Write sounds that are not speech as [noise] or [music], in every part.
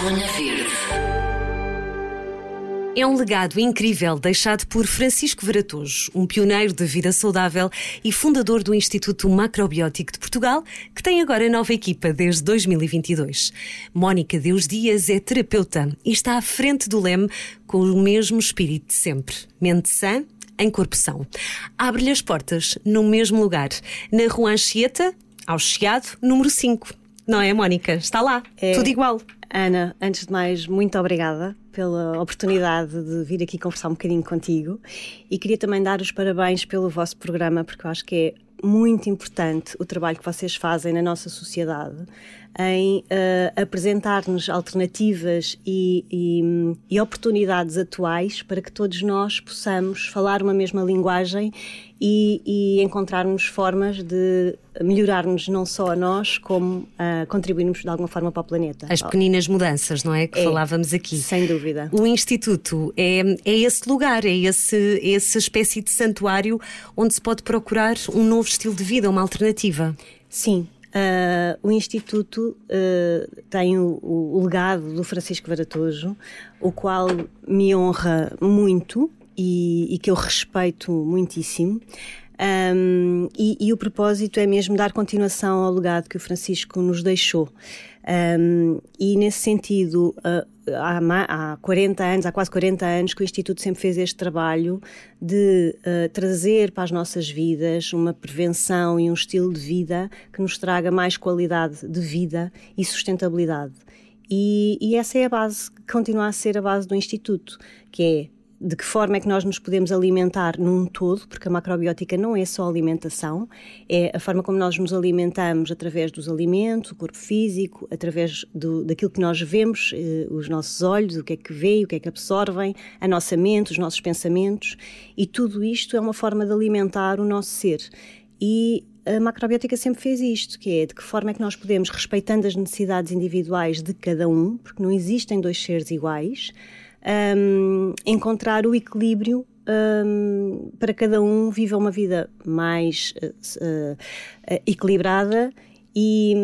Zona Verde. É um legado incrível deixado por Francisco Varatojo, um pioneiro da vida saudável e fundador do Instituto Macrobiótico de Portugal, que tem agora nova equipa desde 2022. Mónica Deus Dias é terapeuta e está à frente do leme com o mesmo espírito de sempre. Mente sã, em corpo são. Abre-lhe as portas no mesmo lugar, na Rua Anchieta, ao Chiado, número 5. Não é, Mónica? Está lá, É. tudo igual. Ana, antes de mais, muito obrigada pela oportunidade de vir aqui conversar um bocadinho contigo e queria também dar os parabéns pelo vosso programa, porque eu acho que é muito importante o trabalho que vocês fazem na nossa sociedade em eh, apresentar-nos alternativas e, e- e oportunidades atuais para que todos nós possamos falar uma mesma linguagem e, e encontrarmos formas de melhorarmos não só a nós, como ah, contribuirmos de alguma forma para o planeta. As pequeninas mudanças, não é? Que É, falávamos aqui. Sem dúvida. O Instituto é, é esse lugar, é esse, essa espécie de santuário onde se pode procurar um novo estilo de vida, uma alternativa. Sim. Ah, o Instituto ah, tem o, o legado do Francisco Varatojo, o qual me honra muito e, e que eu respeito muitíssimo. Ahm, e, e o propósito é mesmo dar continuação ao legado que o Francisco nos deixou. Ahm, e nesse sentido, ah, há, há 40 anos, há quase 40 anos que o Instituto sempre fez este trabalho de ah, trazer para as nossas vidas uma prevenção e um estilo de vida que nos traga mais qualidade de vida e sustentabilidade. E, e essa é a base, continua a ser a base do Instituto, que é de que forma é que nós nos podemos alimentar num todo, porque a macrobiótica não é só alimentação, é a forma como nós nos alimentamos através dos alimentos, o corpo físico, através do, daquilo que nós vemos, eh, os nossos olhos, o que é que veem, o que é que absorvem, a nossa mente, os nossos pensamentos, e tudo isto é uma forma de alimentar o nosso ser. E a macrobiótica sempre fez isto, que é de que forma é que nós podemos, respeitando as necessidades individuais de cada um, porque não existem dois seres iguais, hum, encontrar o equilíbrio hum, para cada um viva uma vida mais eh, eh, equilibrada e,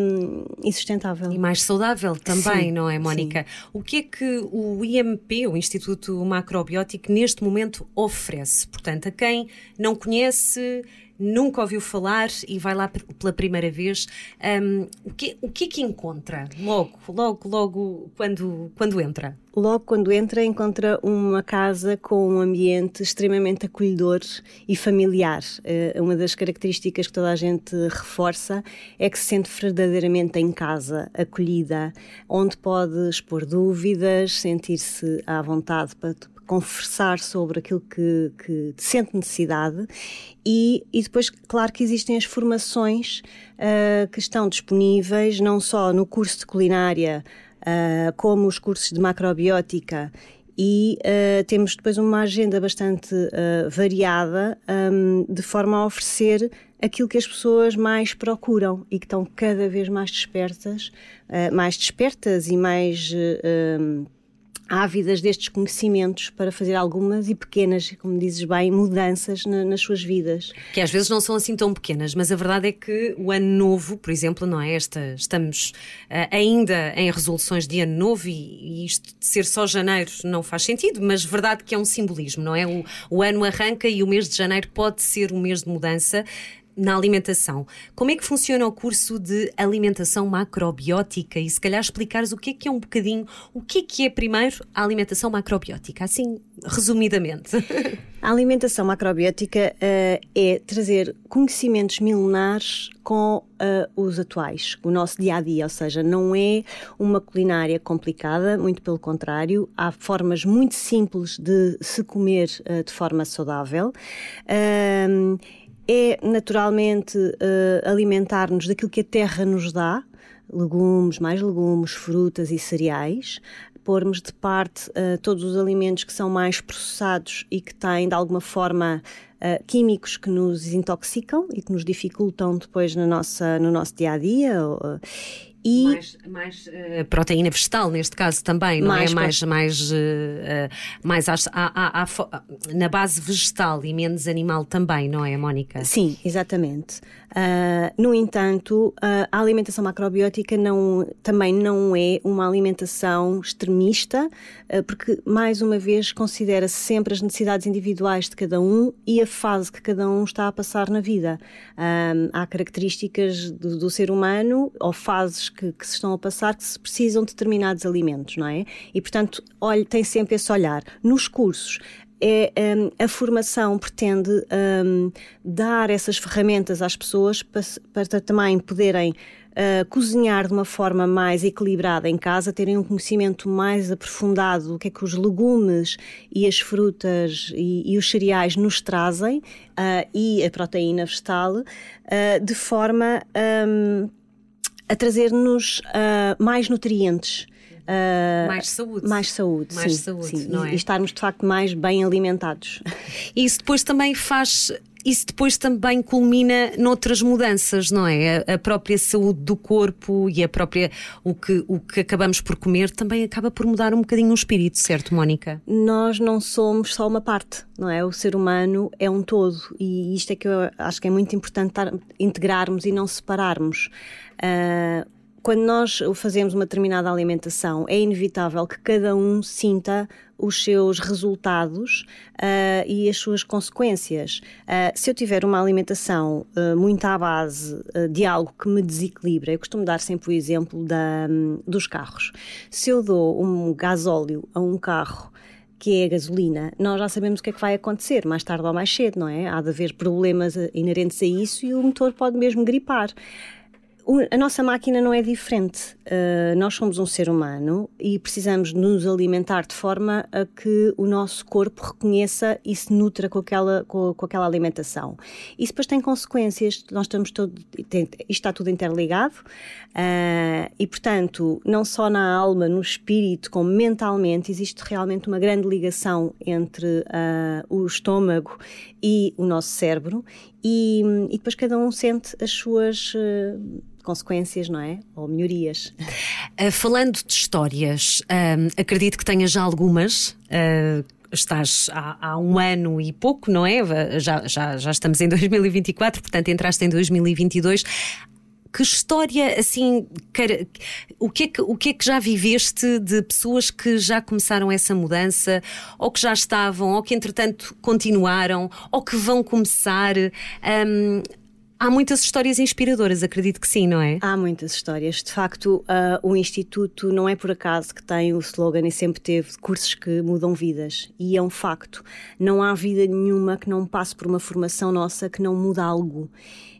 e sustentável. E mais saudável também, Sim, não é, Mónica? O que é que o IMP, o Instituto Macrobiótico, neste momento oferece? Portanto, a quem não conhece, nunca ouviu falar e vai lá pela primeira vez, hum, o, que, o que é que encontra logo, logo, logo quando, quando entra? Logo quando entra, encontra uma casa com um ambiente extremamente acolhedor e familiar. Eh, Uma das características que toda a gente reforça é que se sente verdadeiramente em casa, acolhida, onde pode expor dúvidas, sentir-se à vontade para conversar sobre aquilo que, que sente necessidade e, e depois, claro que existem as formações ah, que estão disponíveis não só no curso de culinária ah, como os cursos de macrobiótica e ah, temos depois uma agenda bastante ah, variada ahm, de forma a oferecer aquilo que as pessoas mais procuram e que estão cada vez mais despertas, ah, mais despertas e mais ahm, ávidas destes conhecimentos para fazer algumas e pequenas, como dizes bem, mudanças na- nas suas vidas. Que às vezes não são assim tão pequenas, mas a verdade é que o ano novo, por exemplo, não é esta, estamos ah, ainda em resoluções de ano novo e, e isto de ser só janeiro não faz sentido, mas verdade que é um simbolismo, não é? O, o ano arranca e o mês de janeiro pode ser um mês de mudança. Na alimentação. Como é que funciona o curso de alimentação macrobiótica? E se calhar explicares o que é que é um bocadinho, o que é que é primeiro a alimentação macrobiótica, assim, resumidamente. [laughs] A alimentação macrobiótica eh, é trazer conhecimentos milenares com eh, os atuais, o nosso dia a dia, ou seja, não é uma culinária complicada, muito pelo contrário, há formas muito simples de se comer eh, de forma saudável. Ahm, é naturalmente eh, alimentar-nos daquilo que a terra nos dá, legumes, mais legumes, frutas e cereais, pormos de parte eh, todos os alimentos que são mais processados e que têm de alguma forma eh, químicos que nos intoxicam e que nos dificultam depois na nossa, no nosso dia a dia. ou, eh, E mais, mais uh, proteína vegetal, neste caso também, não mais é? Mais, mais, uh, mais a, a, a, na base vegetal e menos animal também, não é, Mónica? Sim, exatamente. Uh, no entanto, uh, a alimentação macrobiótica não, também não é uma alimentação extremista, uh, porque, mais uma vez, considera -se sempre as necessidades individuais de cada um e a fase que cada um está a passar na vida. há características do, do, ser humano ou fases que, que, se estão a passar que se precisam de determinados alimentos, não é? E, portanto, olhe, tem sempre esse olhar. Nos cursos, é um, a formação pretende um, dar essas ferramentas às pessoas para, para também poderem uh, cozinhar de uma forma mais equilibrada em casa, terem um conhecimento mais aprofundado do que é que os legumes e as frutas e, e os cereais nos trazem uh, e a proteína vegetal, uh, de forma um, a trazer-nos mais nutrientes. Uh, mais saúde. Mais saúde, mais sim, saúde, sim. E, é? e estarmos de facto mais bem alimentados. Isso depois também faz isso depois também culmina noutras mudanças, não é? A, própria saúde do corpo e a própria o que, o que acabamos por comer também acaba por mudar um bocadinho o espírito, certo, Mónica? Nós não somos só uma parte, não é? O ser humano é um todo e isto é que eu acho que é muito importante integrarmos e não separarmos. Uh, quando nós fazemos uma determinada alimentação, é inevitável que cada um sinta os seus resultados uh, e as suas consequências. Uh, se eu tiver uma alimentação uh, muito à base de algo que me desequilibra, eu costumo dar sempre o exemplo da, um, dos carros. Se eu dou um gasóleo a um carro que é a gasolina, nós já sabemos o que é que vai acontecer, mais tarde ou mais cedo, não é? Há de haver problemas inerentes a isso e o motor pode mesmo gripar a nossa máquina não é diferente. Uh, nós somos um ser humano e precisamos nos alimentar de forma a que o nosso corpo reconheça e se nutra com aquela, com, com aquela alimentação. Isso depois tem consequências. Nós estamos todo, tem, isto está tudo interligado uh, e, portanto, não só na alma, no espírito, como mentalmente, existe realmente uma grande ligação entre uh, o estômago e o nosso cérebro e, e depois cada um sente as suas consequências, não é? Ou melhorias. Uh, falando de histórias, uh, acredito que tenha já algumas. Uh, estás há, há, um ano e pouco, não é? Já, já, já estamos em 2024, portanto entraste em 2022 que história assim o que, é que, o que é que já viveste de pessoas que já começaram essa mudança ou que já estavam ou que entretanto continuaram ou que vão começar um, Há muitas histórias inspiradoras, acredito que sim, não é? Há muitas histórias. De facto, uh, o Instituto não é por acaso que tem o slogan e sempre teve cursos que mudam vidas. E é um facto. Não há vida nenhuma que não passe por uma formação nossa que não muda algo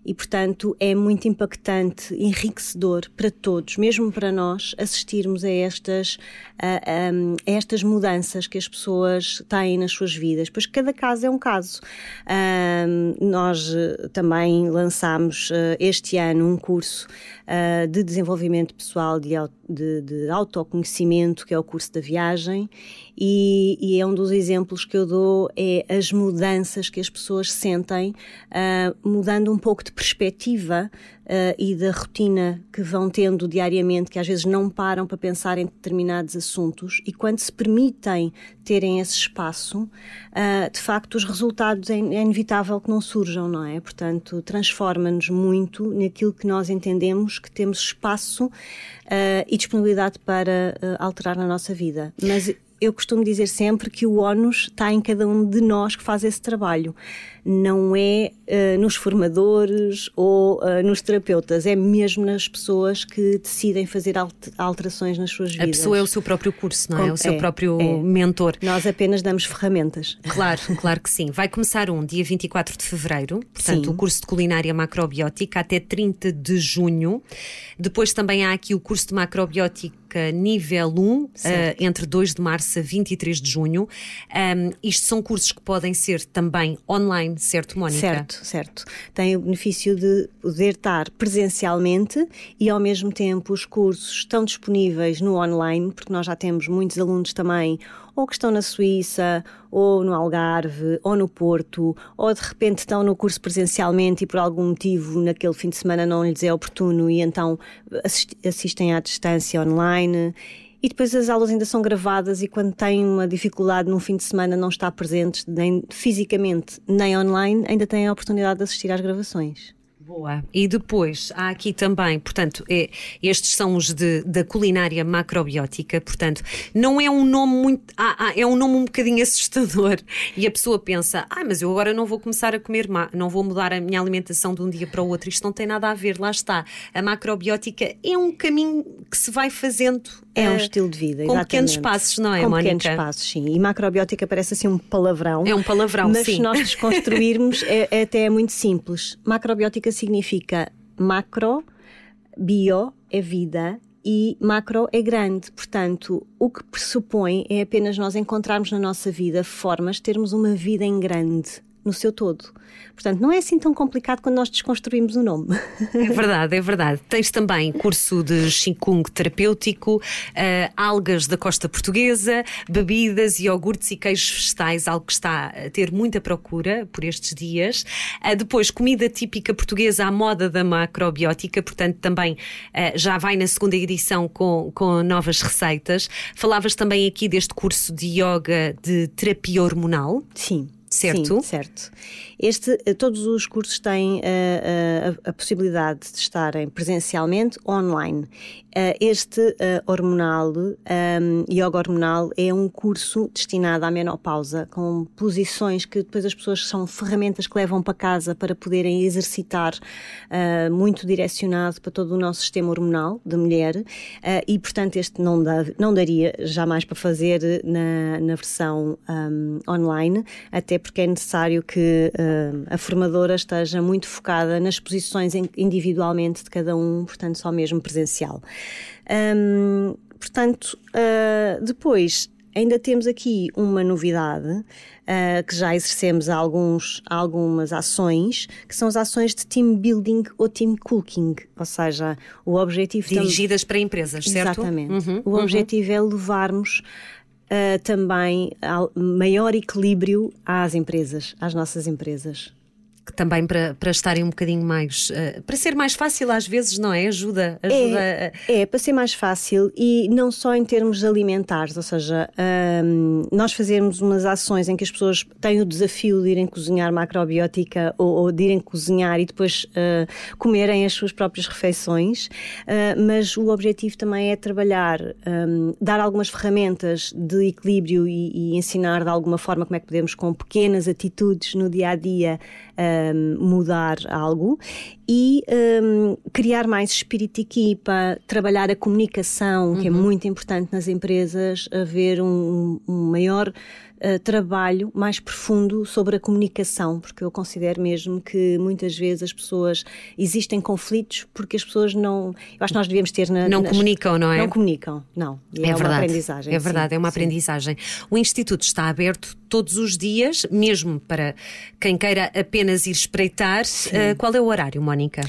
e, portanto, é muito impactante, enriquecedor para todos, mesmo para nós, assistirmos a estas, a, a, a estas mudanças que as pessoas têm nas suas vidas, pois cada caso é um caso. nós eh, também lançámos uh, este ano um curso uh, de desenvolvimento pessoal, de, de, de, autoconhecimento, que é o curso da viagem, e, e, é um dos exemplos que eu dou é as mudanças que as pessoas sentem, uh, mudando um pouco de perspectiva uh, e da rotina que vão tendo diariamente, que às vezes não param para pensar em determinados assuntos, e quando se permitem terem esse espaço, uh, de facto os resultados é, é inevitável que não surjam, não é? Portanto, transforma-nos muito naquilo que nós entendemos que temos espaço uh, e disponibilidade para alterar na nossa vida. Mas eu costumo dizer sempre que o ónus está em cada um de nós que faz esse trabalho. Não é uh, nos formadores ou uh, nos terapeutas, é mesmo nas pessoas que decidem fazer alterações nas suas vidas. A pessoa é o seu próprio curso, não é? O seu é, próprio é. mentor. Nós apenas damos ferramentas. Claro, claro que sim. Vai começar um dia 24 de fevereiro, portanto, sim. o curso de culinária macrobiótica até 30 de junho. Depois também há aqui o curso de macrobiótica Nível 1, uh, entre 2 de março a 23 de junho. Um, isto são cursos que podem ser também online, certo, Mónica? Certo, certo. Tem o benefício de poder estar presencialmente e, ao mesmo tempo, os cursos estão disponíveis no online, porque nós já temos muitos alunos também ou que estão na Suíça, ou no Algarve, ou no Porto, ou de repente estão no curso presencialmente e por algum motivo naquele fim de semana não lhes é oportuno e então assistem à distância online. E depois as aulas ainda são gravadas e quando têm uma dificuldade num fim de semana não estar presentes nem fisicamente nem online, ainda têm a oportunidade de assistir às gravações. Boa. E depois há aqui também, portanto, é, estes são os de, da culinária macrobiótica, portanto, não é um nome muito. Ah, ah, é um nome um bocadinho assustador. E a pessoa pensa, ah, mas eu agora não vou começar a comer, não vou mudar a minha alimentação de um dia para o outro. Isto não tem nada a ver, lá está. A macrobiótica é um caminho que se vai fazendo. É um uh, estilo de vida, com exatamente. pequenos passos, não é, com Mónica? pequenos passos, sim. E macrobiótica parece assim um palavrão. É um palavrão, mas sim. Mas se nós desconstruirmos, [laughs] é, é até muito simples. Macrobiótica significa macro, bio é vida e macro é grande. Portanto, o que pressupõe é apenas nós encontrarmos na nossa vida formas de termos uma vida em grande no seu todo. Portanto, não é assim tão complicado quando nós desconstruímos o nome. É verdade, é verdade. Tens também curso de Qigong terapêutico, uh, algas da costa portuguesa, bebidas, iogurtes e queijos vegetais, algo que está a ter muita procura por estes dias. Uh, depois, comida típica portuguesa à moda da macrobiótica, portanto, também uh, já vai na segunda edição com, com novas receitas. Falavas também aqui deste curso de yoga de terapia hormonal. Sim certo? Sim, certo. Este, eh, todos os cursos têm uh, uh, a, a, possibilidade de estarem presencialmente online. Este hormonal, um, yoga hormonal, é um curso destinado à menopausa, com posições que depois as pessoas são ferramentas que levam para casa para poderem exercitar, muito direcionado para todo o nosso sistema hormonal da mulher. e, portanto, este não, dá, não daria jamais para fazer na, na versão um, online, até porque é necessário que uh, a formadora esteja muito focada nas posições individualmente de cada um, portanto, só mesmo presencial. Um, portanto, uh, depois ainda temos aqui uma novidade uh, que já exercemos alguns, algumas ações, que são as ações de team building ou team cooking, ou seja, o objetivo dirigidas para empresas, certo? Exatamente. Uhum, o uhum. objetivo é levarmos uh, também maior equilíbrio às empresas, às nossas empresas também para, para estarem um bocadinho mais. Uh, para ser mais fácil, às vezes, não é? Ajuda. ajuda é, a... é, para ser mais fácil e não só em termos alimentares, ou seja, um, nós fazemos umas ações em que as pessoas têm o desafio de irem cozinhar macrobiótica ou, ou de irem cozinhar e depois uh, comerem as suas próprias refeições, uh, mas o objetivo também é trabalhar, um, dar algumas ferramentas de equilíbrio e, e, ensinar de alguma forma como é que podemos, com pequenas atitudes no dia a dia, um, mudar algo e um, criar mais espírito de equipa, trabalhar a comunicação, uhum. que é uhum. muito importante nas empresas, haver um, um maior uh, trabalho mais profundo sobre a comunicação, porque eu considero mesmo que muitas vezes as pessoas existem conflitos porque as pessoas não. Eu acho que nós devíamos ter. Na, não nas, comunicam, não é? Não comunicam, não. é, é verdade. uma aprendizagem. É verdade, sim, é uma sim. aprendizagem. O Instituto está aberto todos os dias, mesmo para quem queira apenas ir espreitar. Uh, qual é o horário, Mónica?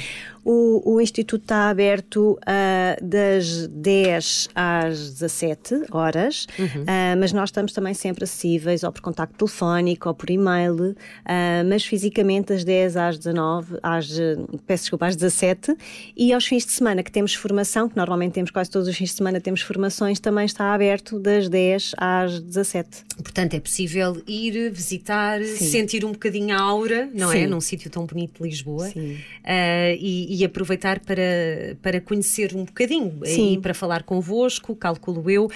O, o Instituto está aberto uh, das 10 às 17 horas, uhum. uh, mas nós estamos também sempre acessíveis, ou por contacto telefónico, ou por e-mail, uh, mas fisicamente das 10 às 19, às, peço desculpa, às 17, e aos fins de semana que temos formação, que normalmente temos quase todos os fins de semana temos formações, também está aberto das 10 às 17. Portanto, é possível ir visitar, Sim. sentir um bocadinho a aura, não é? Sim. é? Num sítio tão bonito de Lisboa. Sim. e, e aproveitar para, para conhecer um bocadinho Sim. e para falar convosco, calculo eu.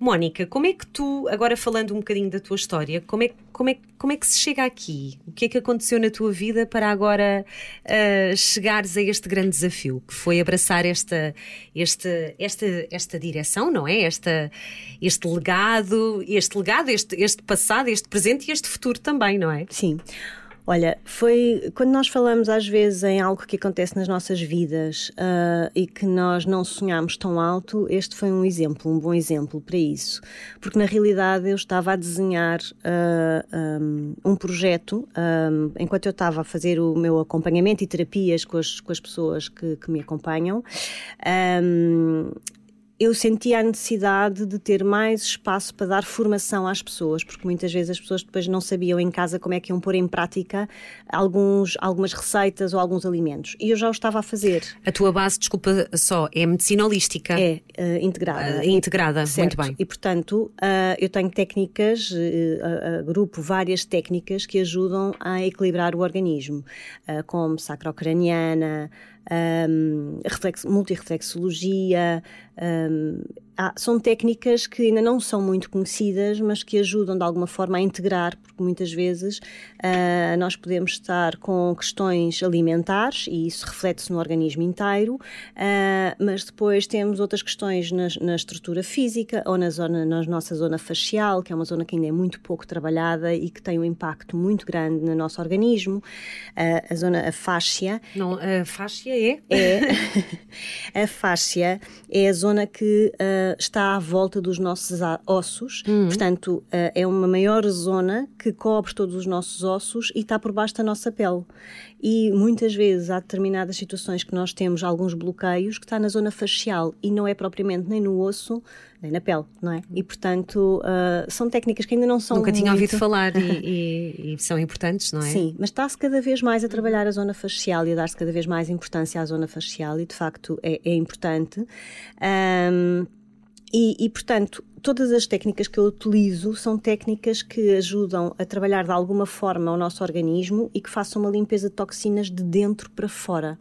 Mónica, como é que tu, agora falando um bocadinho da tua história, como é, como é, como é que se chega aqui? O que é que aconteceu na tua vida para agora uh, chegares a este grande desafio, que foi abraçar esta, este, esta, esta direção, não é? Esta, este legado, este legado, este, este passado, este presente e este futuro também, não é? Sim. Olha, foi quando nós falamos às vezes em algo que acontece nas nossas vidas uh, e que nós não sonhamos tão alto, este foi um exemplo, um bom exemplo para isso. Porque na realidade eu estava a desenhar uh, ah, um, um, projeto um, enquanto eu estava a fazer o meu acompanhamento e terapias com as, com as pessoas que, que me acompanham eu sentia a necessidade de ter mais espaço para dar formação às pessoas, porque muitas vezes as pessoas depois não sabiam em casa como é que iam pôr em prática alguns, algumas receitas ou alguns alimentos. E eu já o estava a fazer. A tua base, desculpa só, é medicina holística? É, uh, integrada. Uh, integrada, certo. muito bem. E portanto, uh, eu tenho técnicas, agrupo várias técnicas que ajudam a equilibrar o organismo, como sacrocraniana, um, multireflexologia, um, há, são técnicas que ainda não são muito conhecidas, mas que ajudam de alguma forma a integrar, porque muitas vezes uh, nós podemos estar com questões alimentares e isso reflete-se no organismo inteiro, uh, mas depois temos outras questões na, na, estrutura física ou na, zona, na nossa zona facial, que é uma zona que ainda é muito pouco trabalhada e que tem um impacto muito grande no nosso organismo, uh, a zona a fáscia. Não, a fáscia é? É. [laughs] a fáscia é a zona que está à volta dos nossos ossos, uhum. portanto, uh, é uma maior zona que cobre todos os nossos ossos e está por baixo da nossa pele. E muitas vezes há determinadas situações que nós temos alguns bloqueios que está na zona facial e não é propriamente nem no osso nem na pele, não é? E portanto uh, são técnicas que ainda não são. Nunca muito... tinha ouvido falar e, [laughs] e, e, são importantes, não é? Sim, mas está-se cada vez mais a trabalhar a zona facial e a dar-se cada vez mais importância à zona facial e de facto é, é importante. Um, e, e, portanto, todas as técnicas que eu utilizo são técnicas que ajudam a trabalhar de alguma forma o nosso organismo e que façam uma limpeza de toxinas de dentro para fora.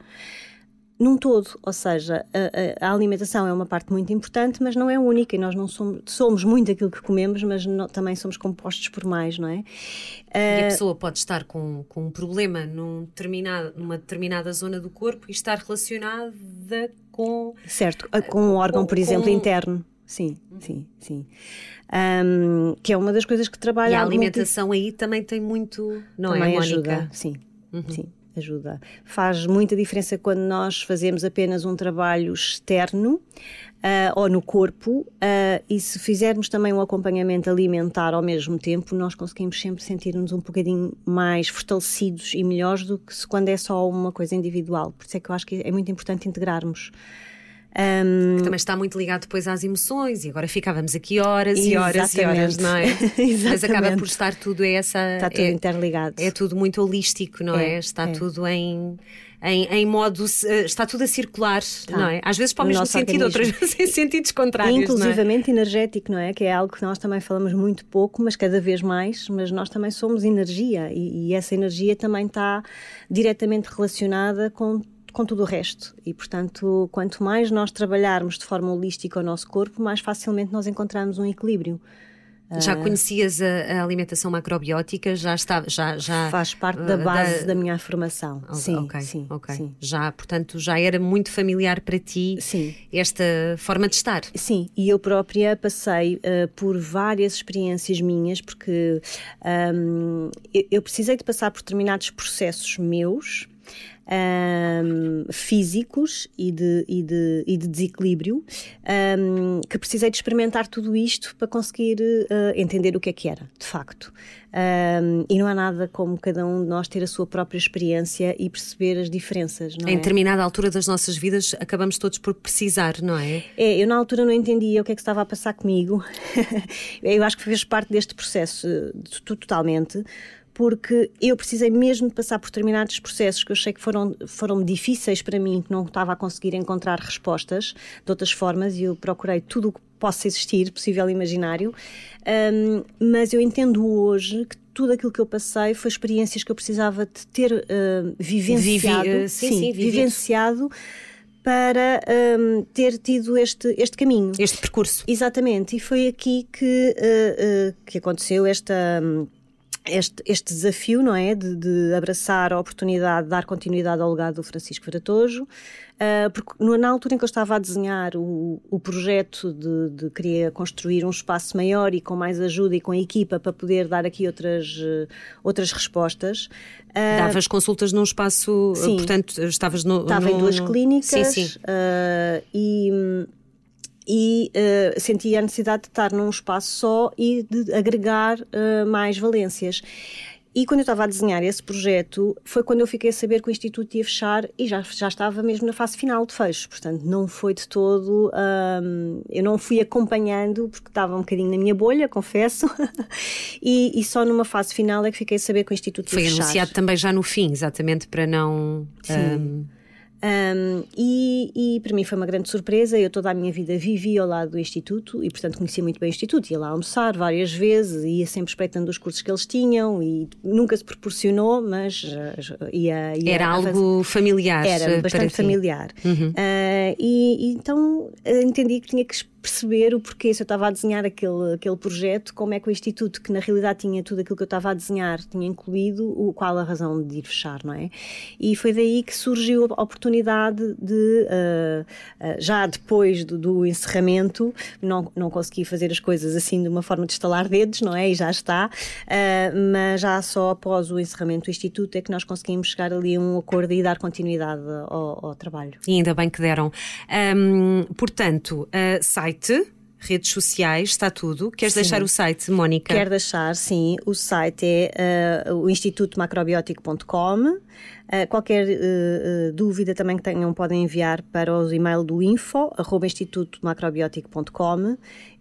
Num todo, ou seja, a, a, alimentação é uma parte muito importante, mas não é única, e nós não somos, somos muito aquilo que comemos, mas não, também somos compostos por mais, não é? E a ah, pessoa pode estar com, com um problema num determinado, numa determinada zona do corpo e estar relacionada com. Certo, com um órgão, por exemplo, com, interno. Sim, sim, sim. Um, que é uma das coisas que trabalha. E a alimentação aí também tem muito, não é, também é, ajuda, sim, uhum. sim, ajuda. Faz muita diferença quando nós fazemos apenas um trabalho externo uh, ou no corpo uh, e se fizermos também um acompanhamento alimentar ao mesmo tempo, nós conseguimos sempre sentir-nos um bocadinho mais fortalecidos e melhores do que se quando é só uma coisa individual. Por isso é que eu acho que é muito importante integrarmos. Um, que também está muito ligado depois às emoções, e agora ficávamos aqui horas e horas e horas, não é? [laughs] Mas acaba por estar tudo essa. Está tudo é, interligado. É tudo muito holístico, não é? é? Está é. tudo em. Em, em, modo eh, está tudo a circular, tá. não é? Às vezes para o, mesmo sentido, organismo. outras vezes em sentidos contrários. Inclusivamente é? energético, não é? Que é algo que nós também falamos muito pouco, mas cada vez mais. Mas nós também somos energia e, e essa energia também está diretamente relacionada com com tudo o resto. E, portanto, quanto mais nós trabalharmos de forma holística o nosso corpo, mais facilmente nós encontramos um equilíbrio. Já ah, conhecias a, a, alimentação macrobiótica? Já está, já, já faz parte da base da, da minha formação. Oh, sim, okay, sim, okay. sim. Já, portanto, já era muito familiar para ti sim. esta forma de estar. Sim, e eu própria passei uh, por várias experiências minhas, porque um, eu, eu precisei de passar por determinados processos meus um, físicos e de, e de, e de desequilíbrio um, que precisei de experimentar tudo isto para conseguir uh, entender o que é que era, de facto. Um, e não há nada como cada um de nós ter a sua própria experiência e perceber as diferenças. Não em é? determinada altura das nossas vidas, acabamos todos por precisar, não é? É, eu na altura não entendia o que é que estava a passar comigo. [laughs] eu acho que fez parte deste processo totalmente porque eu precisei mesmo de passar por determinados processos que eu achei que foram, foram difíceis para mim, que não estava a conseguir encontrar respostas de outras formas, e eu procurei tudo o que possa existir, possível e imaginário, um, mas eu entendo hoje que tudo aquilo que eu passei foi experiências que eu precisava de ter uh, vivenciado, Vivi, uh, sim, sim, sim, vivenciado para um, ter tido este, este caminho. Este percurso. Exatamente, e foi aqui que, uh, que aconteceu esta. Um, este, este desafio, não é? De, de, abraçar a oportunidade de dar continuidade ao legado do Francisco Varatojo, uh, porque na altura em que eu estava a desenhar o, o projeto de, de querer construir um espaço maior e com mais ajuda e com a equipa para poder dar aqui outras, uh, outras respostas. Uh, Davas consultas num espaço, sim, portanto, estavas no. Estava no, em duas no... clínicas sim, sim. e e uh, sentia a necessidade de estar num espaço só e de agregar uh, mais valências. E quando eu estava a desenhar esse projeto, foi quando eu fiquei a saber que o Instituto ia fechar e já, já estava mesmo na fase final de fecho. Portanto, não foi de todo. Um, eu não fui acompanhando, porque estava um bocadinho na minha bolha, confesso. [laughs] e, e, só numa fase final é que fiquei a saber que o Instituto foi ia fechar. Foi anunciado também já no fim, exatamente para não. Sim. Um um, e, e, para mim foi uma grande surpresa. Eu toda a minha vida vivi ao lado do Instituto e, portanto, conhecia muito bem o Instituto. Ia lá almoçar várias vezes, ia sempre espreitando os cursos que eles tinham e nunca se proporcionou, mas uh, ia, ia. Era algo familiar. Era bastante familiar. Uhum. Uh, e, e, então entendi que tinha que perceber o porquê, se eu estava a desenhar aquele, aquele projeto, como é que o Instituto, que na realidade tinha tudo aquilo que eu estava a desenhar, tinha incluído, o, qual a razão de ir fechar, não é? E foi daí que surgiu a oportunidade de, uh, uh, já depois do, do, encerramento, não, não consegui fazer as coisas assim de uma forma de estalar dedos, não é? E já está, uh, mas já só após o encerramento do Instituto é que nós conseguimos chegar ali a um acordo e dar continuidade ao, ao trabalho. E ainda bem que deram. Um, portanto, sai site, redes sociais, está tudo. Queres sim. deixar o site, Mónica? Quero deixar, sim. O site é uh, o institutomacrobiótico.com. Uh, qualquer uh, dúvida também que tenham podem enviar para o e-mail do info, arroba institutomacrobiótico.com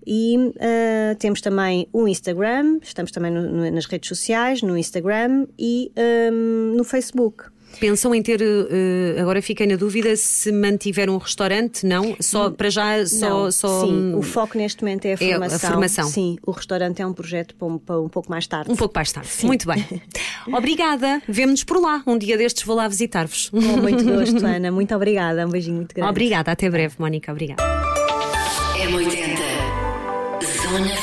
e uh, temos também o Instagram, estamos também no, no, nas redes sociais, no Instagram e um, no Facebook. Pensam em ter, uh, agora fiquei na dúvida, se mantiver um restaurante, não? Só para já, só, não, só. Sim, o foco neste momento é a formação. É a formação. Sim, o restaurante é um projeto para um, para um pouco mais tarde. Um pouco mais tarde, sim. muito bem. [laughs] obrigada, vemo-nos por lá. Um dia destes vou lá visitar-vos. Com muito gosto, [laughs] Ana. Muito obrigada. Um beijinho muito grande. Obrigada, até breve, Mónica. Obrigada. É 80 Zona Verde.